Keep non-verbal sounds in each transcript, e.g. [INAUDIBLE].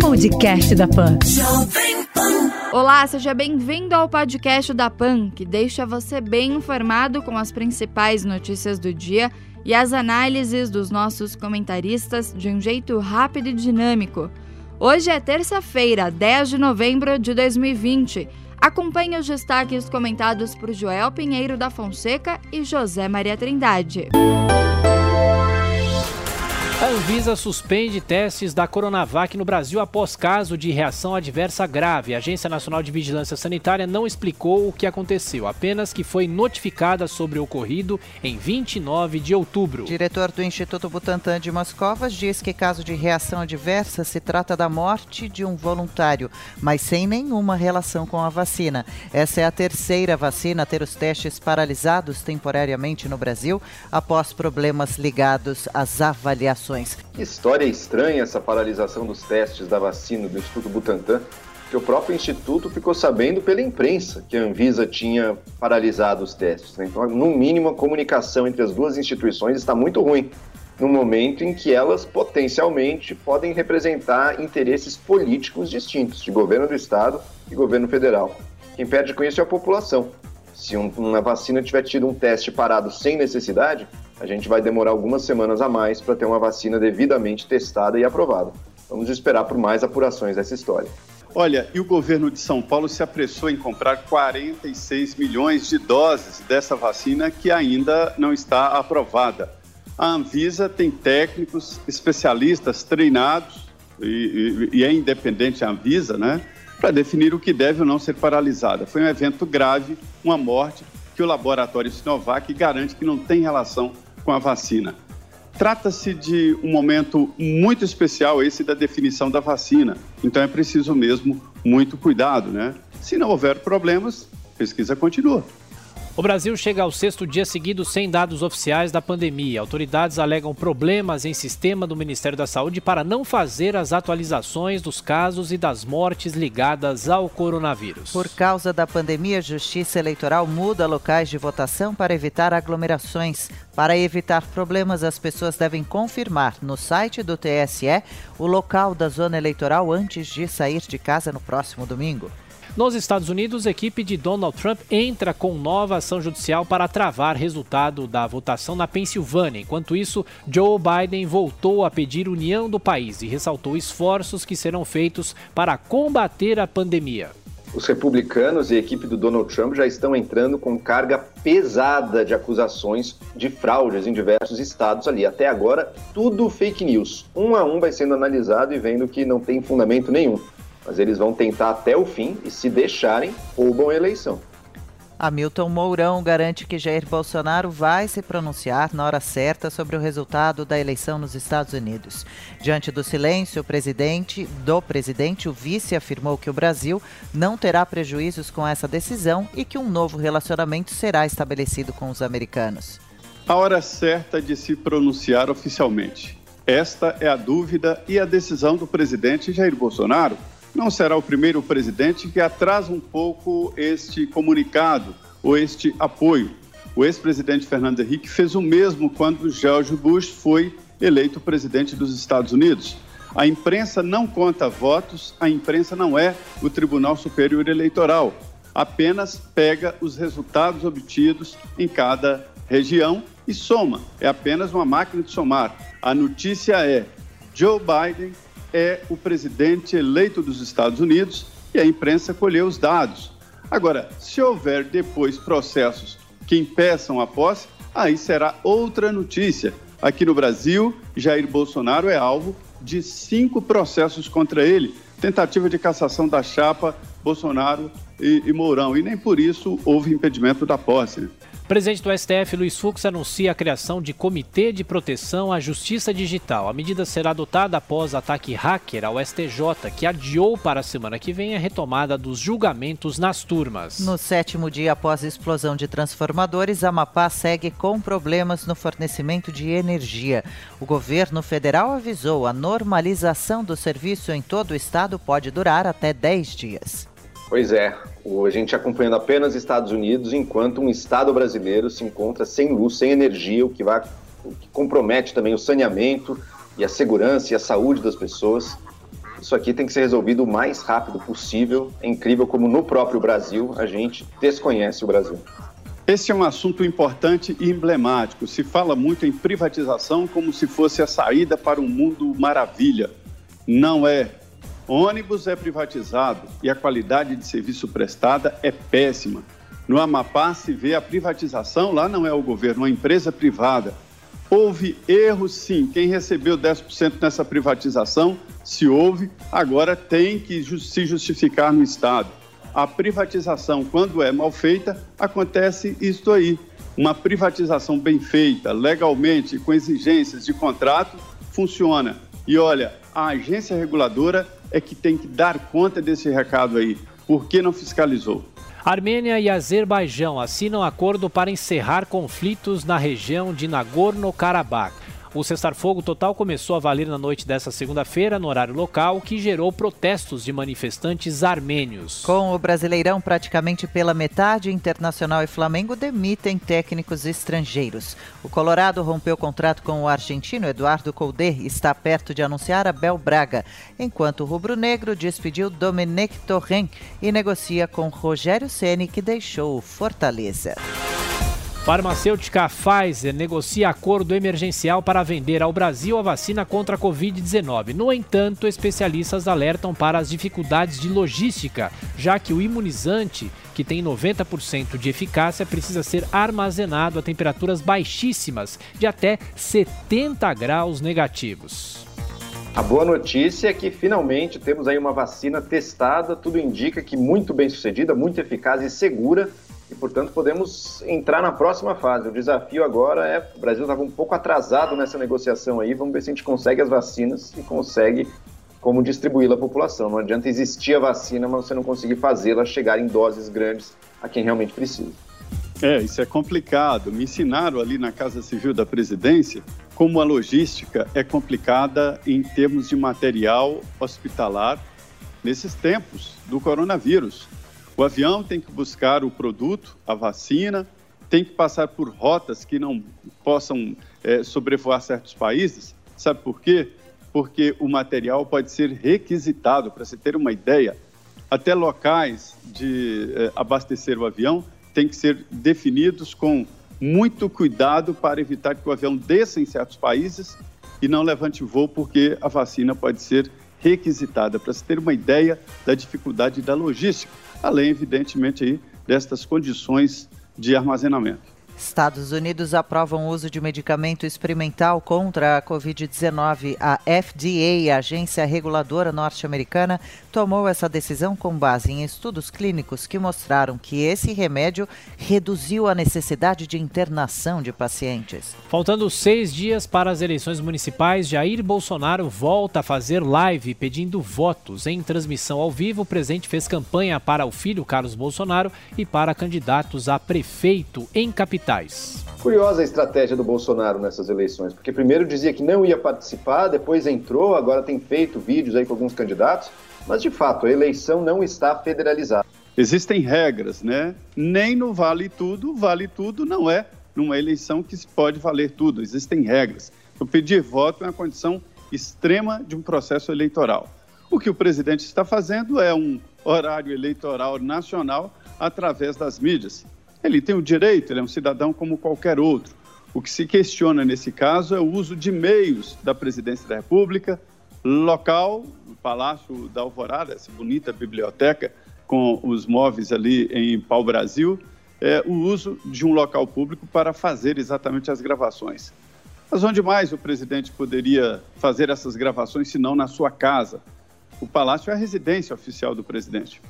Podcast da Pan. Olá, seja bem-vindo ao podcast da PAN, que deixa você bem informado com as principais notícias do dia e as análises dos nossos comentaristas de um jeito rápido e dinâmico. Hoje é terça-feira, 10 de novembro de 2020. Acompanhe os destaques comentados por Joel Pinheiro da Fonseca e José Maria Trindade. A Anvisa suspende testes da Coronavac no Brasil após caso de reação adversa grave. A Agência Nacional de Vigilância Sanitária não explicou o que aconteceu, apenas que foi notificada sobre o ocorrido em 29 de outubro. O diretor do Instituto Butantan de Moscovas diz que caso de reação adversa se trata da morte de um voluntário, mas sem nenhuma relação com a vacina. Essa é a terceira vacina a ter os testes paralisados temporariamente no Brasil após problemas ligados às avaliações que história estranha essa paralisação dos testes da vacina do Instituto Butantan, que o próprio Instituto ficou sabendo pela imprensa que a Anvisa tinha paralisado os testes. Né? Então, no mínimo, a comunicação entre as duas instituições está muito ruim, no momento em que elas potencialmente podem representar interesses políticos distintos, de governo do Estado e governo federal. Quem perde com isso é a população. Se uma vacina tiver tido um teste parado sem necessidade, a gente vai demorar algumas semanas a mais para ter uma vacina devidamente testada e aprovada. Vamos esperar por mais apurações dessa história. Olha, e o governo de São Paulo se apressou em comprar 46 milhões de doses dessa vacina que ainda não está aprovada. A Anvisa tem técnicos, especialistas treinados, e, e, e é independente a Anvisa, né, para definir o que deve ou não ser paralisada. Foi um evento grave, uma morte, que o laboratório Sinovac garante que não tem relação com a vacina. Trata-se de um momento muito especial esse da definição da vacina, então é preciso mesmo muito cuidado, né? Se não houver problemas, pesquisa continua. O Brasil chega ao sexto dia seguido sem dados oficiais da pandemia. Autoridades alegam problemas em sistema do Ministério da Saúde para não fazer as atualizações dos casos e das mortes ligadas ao coronavírus. Por causa da pandemia, a Justiça Eleitoral muda locais de votação para evitar aglomerações. Para evitar problemas, as pessoas devem confirmar no site do TSE o local da zona eleitoral antes de sair de casa no próximo domingo. Nos Estados Unidos, a equipe de Donald Trump entra com nova ação judicial para travar resultado da votação na Pensilvânia. Enquanto isso, Joe Biden voltou a pedir união do país e ressaltou esforços que serão feitos para combater a pandemia. Os republicanos e a equipe do Donald Trump já estão entrando com carga pesada de acusações de fraudes em diversos estados ali. Até agora, tudo fake news. Um a um vai sendo analisado e vendo que não tem fundamento nenhum mas eles vão tentar até o fim e, se deixarem, roubam a eleição. Hamilton Mourão garante que Jair Bolsonaro vai se pronunciar na hora certa sobre o resultado da eleição nos Estados Unidos. Diante do silêncio o presidente, do presidente, o vice afirmou que o Brasil não terá prejuízos com essa decisão e que um novo relacionamento será estabelecido com os americanos. A hora certa de se pronunciar oficialmente. Esta é a dúvida e a decisão do presidente Jair Bolsonaro não será o primeiro presidente que atrasa um pouco este comunicado ou este apoio. O ex-presidente Fernando Henrique fez o mesmo quando George Bush foi eleito presidente dos Estados Unidos. A imprensa não conta votos, a imprensa não é o Tribunal Superior Eleitoral, apenas pega os resultados obtidos em cada região e soma. É apenas uma máquina de somar. A notícia é: Joe Biden é o presidente eleito dos Estados Unidos e a imprensa colheu os dados. Agora, se houver depois processos que impeçam a posse, aí será outra notícia. Aqui no Brasil, Jair Bolsonaro é alvo de cinco processos contra ele. Tentativa de cassação da chapa Bolsonaro e, e Mourão. E nem por isso houve impedimento da posse. Presidente do STF, Luiz Fux, anuncia a criação de Comitê de Proteção à Justiça Digital. A medida será adotada após ataque hacker ao STJ, que adiou para a semana que vem a retomada dos julgamentos nas turmas. No sétimo dia após a explosão de transformadores, a Amapá segue com problemas no fornecimento de energia. O governo federal avisou a normalização do serviço em todo o estado pode durar até 10 dias. Pois é, a gente acompanhando apenas Estados Unidos, enquanto um Estado brasileiro se encontra sem luz, sem energia, o que, vai, o que compromete também o saneamento e a segurança e a saúde das pessoas. Isso aqui tem que ser resolvido o mais rápido possível. É incrível como no próprio Brasil a gente desconhece o Brasil. Esse é um assunto importante e emblemático. Se fala muito em privatização como se fosse a saída para um mundo maravilha. Não é. Ônibus é privatizado e a qualidade de serviço prestada é péssima. No Amapá se vê a privatização, lá não é o governo, é uma empresa privada. Houve erro, sim. Quem recebeu 10% nessa privatização, se houve, agora tem que se justificar no Estado. A privatização, quando é mal feita, acontece isto aí. Uma privatização bem feita, legalmente, com exigências de contrato, funciona. E olha, a agência reguladora é que tem que dar conta desse recado aí. Por que não fiscalizou? Armênia e Azerbaijão assinam acordo para encerrar conflitos na região de Nagorno-Karabakh. O cessar-fogo total começou a valer na noite desta segunda-feira, no horário local, que gerou protestos de manifestantes armênios. Com o Brasileirão praticamente pela metade, Internacional e Flamengo demitem técnicos estrangeiros. O Colorado rompeu contrato com o argentino Eduardo Colde e está perto de anunciar Abel Braga, enquanto o rubro-negro despediu Domenech Torren e negocia com Rogério Ceni, que deixou o Fortaleza. Farmacêutica Pfizer negocia acordo emergencial para vender ao Brasil a vacina contra a Covid-19. No entanto, especialistas alertam para as dificuldades de logística, já que o imunizante, que tem 90% de eficácia, precisa ser armazenado a temperaturas baixíssimas, de até 70 graus negativos. A boa notícia é que finalmente temos aí uma vacina testada, tudo indica que muito bem sucedida, muito eficaz e segura e, portanto, podemos entrar na próxima fase. O desafio agora é: o Brasil estava um pouco atrasado nessa negociação aí, vamos ver se a gente consegue as vacinas e consegue como distribuí-la à população. Não adianta existir a vacina, mas você não conseguir fazê-la chegar em doses grandes a quem realmente precisa. É, isso é complicado. Me ensinaram ali na Casa Civil da Presidência como a logística é complicada em termos de material hospitalar nesses tempos do coronavírus. O avião tem que buscar o produto, a vacina, tem que passar por rotas que não possam é, sobrevoar certos países. Sabe por quê? Porque o material pode ser requisitado. Para você ter uma ideia, até locais de é, abastecer o avião têm que ser definidos com muito cuidado para evitar que o avião desça em certos países e não levante voo, porque a vacina pode ser requisitada. Para você ter uma ideia da dificuldade da logística além, evidentemente, aí, destas condições de armazenamento. Estados Unidos aprovam o uso de medicamento experimental contra a Covid-19. A FDA, a agência reguladora norte-americana, tomou essa decisão com base em estudos clínicos que mostraram que esse remédio reduziu a necessidade de internação de pacientes. Faltando seis dias para as eleições municipais, Jair Bolsonaro volta a fazer live pedindo votos. Em transmissão ao vivo, o presidente fez campanha para o filho Carlos Bolsonaro e para candidatos a prefeito em capital capitais. Curiosa a estratégia do Bolsonaro nessas eleições, porque primeiro dizia que não ia participar, depois entrou, agora tem feito vídeos aí com alguns candidatos, mas de fato a eleição não está federalizada. Existem regras, né? Nem no vale tudo, vale tudo não é numa eleição que se pode valer tudo. Existem regras. O pedir voto é uma condição extrema de um processo eleitoral. O que o presidente está fazendo é um horário eleitoral nacional através das mídias. Ele tem o direito, ele é um cidadão como qualquer outro. O que se questiona nesse caso é o uso de meios da presidência da República, local, o Palácio da Alvorada, essa bonita biblioteca com os móveis ali em Pau Brasil, é, o uso de um local público para fazer exatamente as gravações. Mas onde mais o presidente poderia fazer essas gravações se não na sua casa? O palácio é a residência oficial do presidente.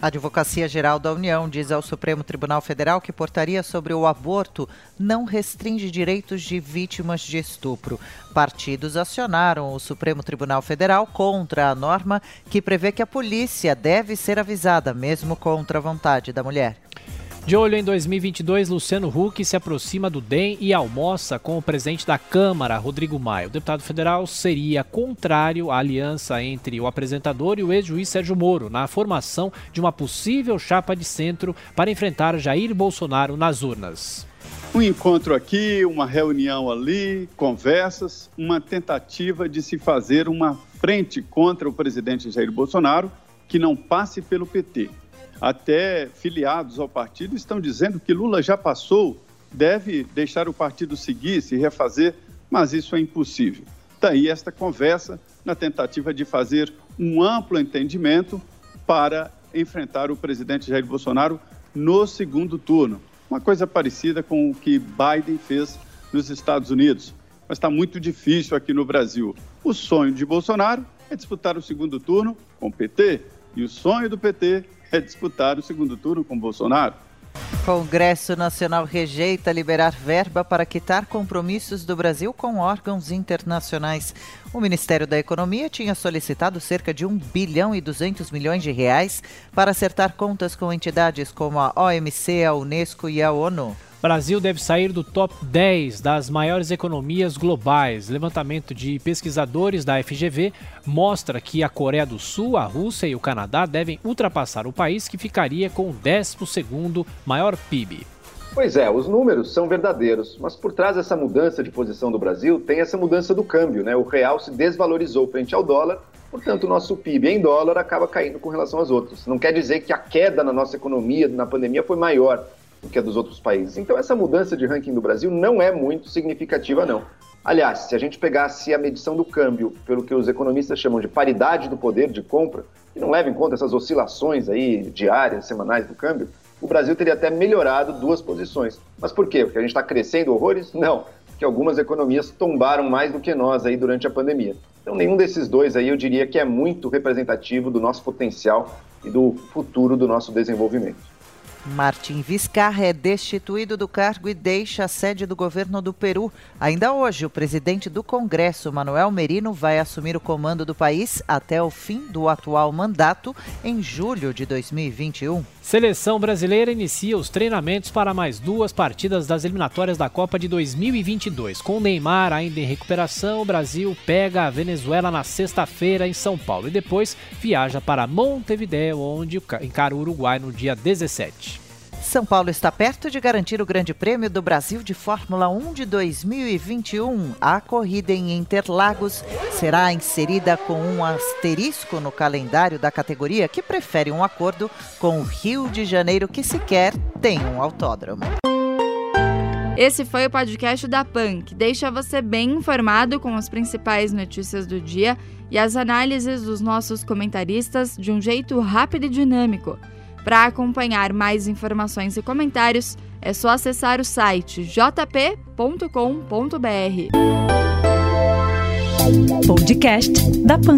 A Advocacia Geral da União diz ao Supremo Tribunal Federal que portaria sobre o aborto não restringe direitos de vítimas de estupro. Partidos acionaram o Supremo Tribunal Federal contra a norma que prevê que a polícia deve ser avisada, mesmo contra a vontade da mulher. De olho em 2022, Luciano Huck se aproxima do DEM e almoça com o presidente da Câmara, Rodrigo Maia. O deputado federal seria contrário à aliança entre o apresentador e o ex-juiz Sérgio Moro na formação de uma possível chapa de centro para enfrentar Jair Bolsonaro nas urnas. Um encontro aqui, uma reunião ali, conversas, uma tentativa de se fazer uma frente contra o presidente Jair Bolsonaro que não passe pelo PT. Até filiados ao partido estão dizendo que Lula já passou, deve deixar o partido seguir, se refazer, mas isso é impossível. Daí esta conversa na tentativa de fazer um amplo entendimento para enfrentar o presidente Jair Bolsonaro no segundo turno. Uma coisa parecida com o que Biden fez nos Estados Unidos. Mas está muito difícil aqui no Brasil. O sonho de Bolsonaro é disputar o segundo turno com o PT. E o sonho do PT [LAUGHS] é disputar o segundo turno com Bolsonaro. Congresso Nacional rejeita liberar verba para quitar compromissos do Brasil com órgãos internacionais. O Ministério da Economia tinha solicitado cerca de 1 bilhão e 200 milhões de reais para acertar contas com entidades como a OMC, a Unesco e a ONU. Brasil deve sair do top 10 das maiores economias globais. Levantamento de pesquisadores da FGV mostra que a Coreia do Sul, a Rússia e o Canadá devem ultrapassar o país que ficaria com o 12º maior PIB. Pois é, os números são verdadeiros, mas por trás dessa mudança de posição do Brasil tem essa mudança do câmbio, né? O real se desvalorizou frente ao dólar, portanto o nosso PIB em dólar acaba caindo com relação aos outros. Não quer dizer que a queda na nossa economia na pandemia foi maior, do que a dos outros países. Então, essa mudança de ranking do Brasil não é muito significativa, não. Aliás, se a gente pegasse a medição do câmbio pelo que os economistas chamam de paridade do poder de compra, que não leva em conta essas oscilações aí diárias, semanais do câmbio, o Brasil teria até melhorado duas posições. Mas por quê? Porque a gente está crescendo horrores? Não, porque algumas economias tombaram mais do que nós aí durante a pandemia. Então, nenhum desses dois aí eu diria que é muito representativo do nosso potencial e do futuro do nosso desenvolvimento. Martin Vizcarra é destituído do cargo e deixa a sede do governo do Peru. Ainda hoje, o presidente do Congresso, Manuel Merino, vai assumir o comando do país até o fim do atual mandato, em julho de 2021. Seleção brasileira inicia os treinamentos para mais duas partidas das eliminatórias da Copa de 2022. Com Neymar ainda em recuperação, o Brasil pega a Venezuela na sexta-feira em São Paulo e depois viaja para Montevideo, onde encara o Uruguai no dia 17. São Paulo está perto de garantir o Grande Prêmio do Brasil de Fórmula 1 de 2021. A corrida em Interlagos será inserida com um asterisco no calendário da categoria que prefere um acordo com o Rio de Janeiro, que sequer tem um autódromo. Esse foi o podcast da PAN, que deixa você bem informado com as principais notícias do dia e as análises dos nossos comentaristas de um jeito rápido e dinâmico. Para acompanhar mais informações e comentários, é só acessar o site jp.com.br. Podcast da Pan.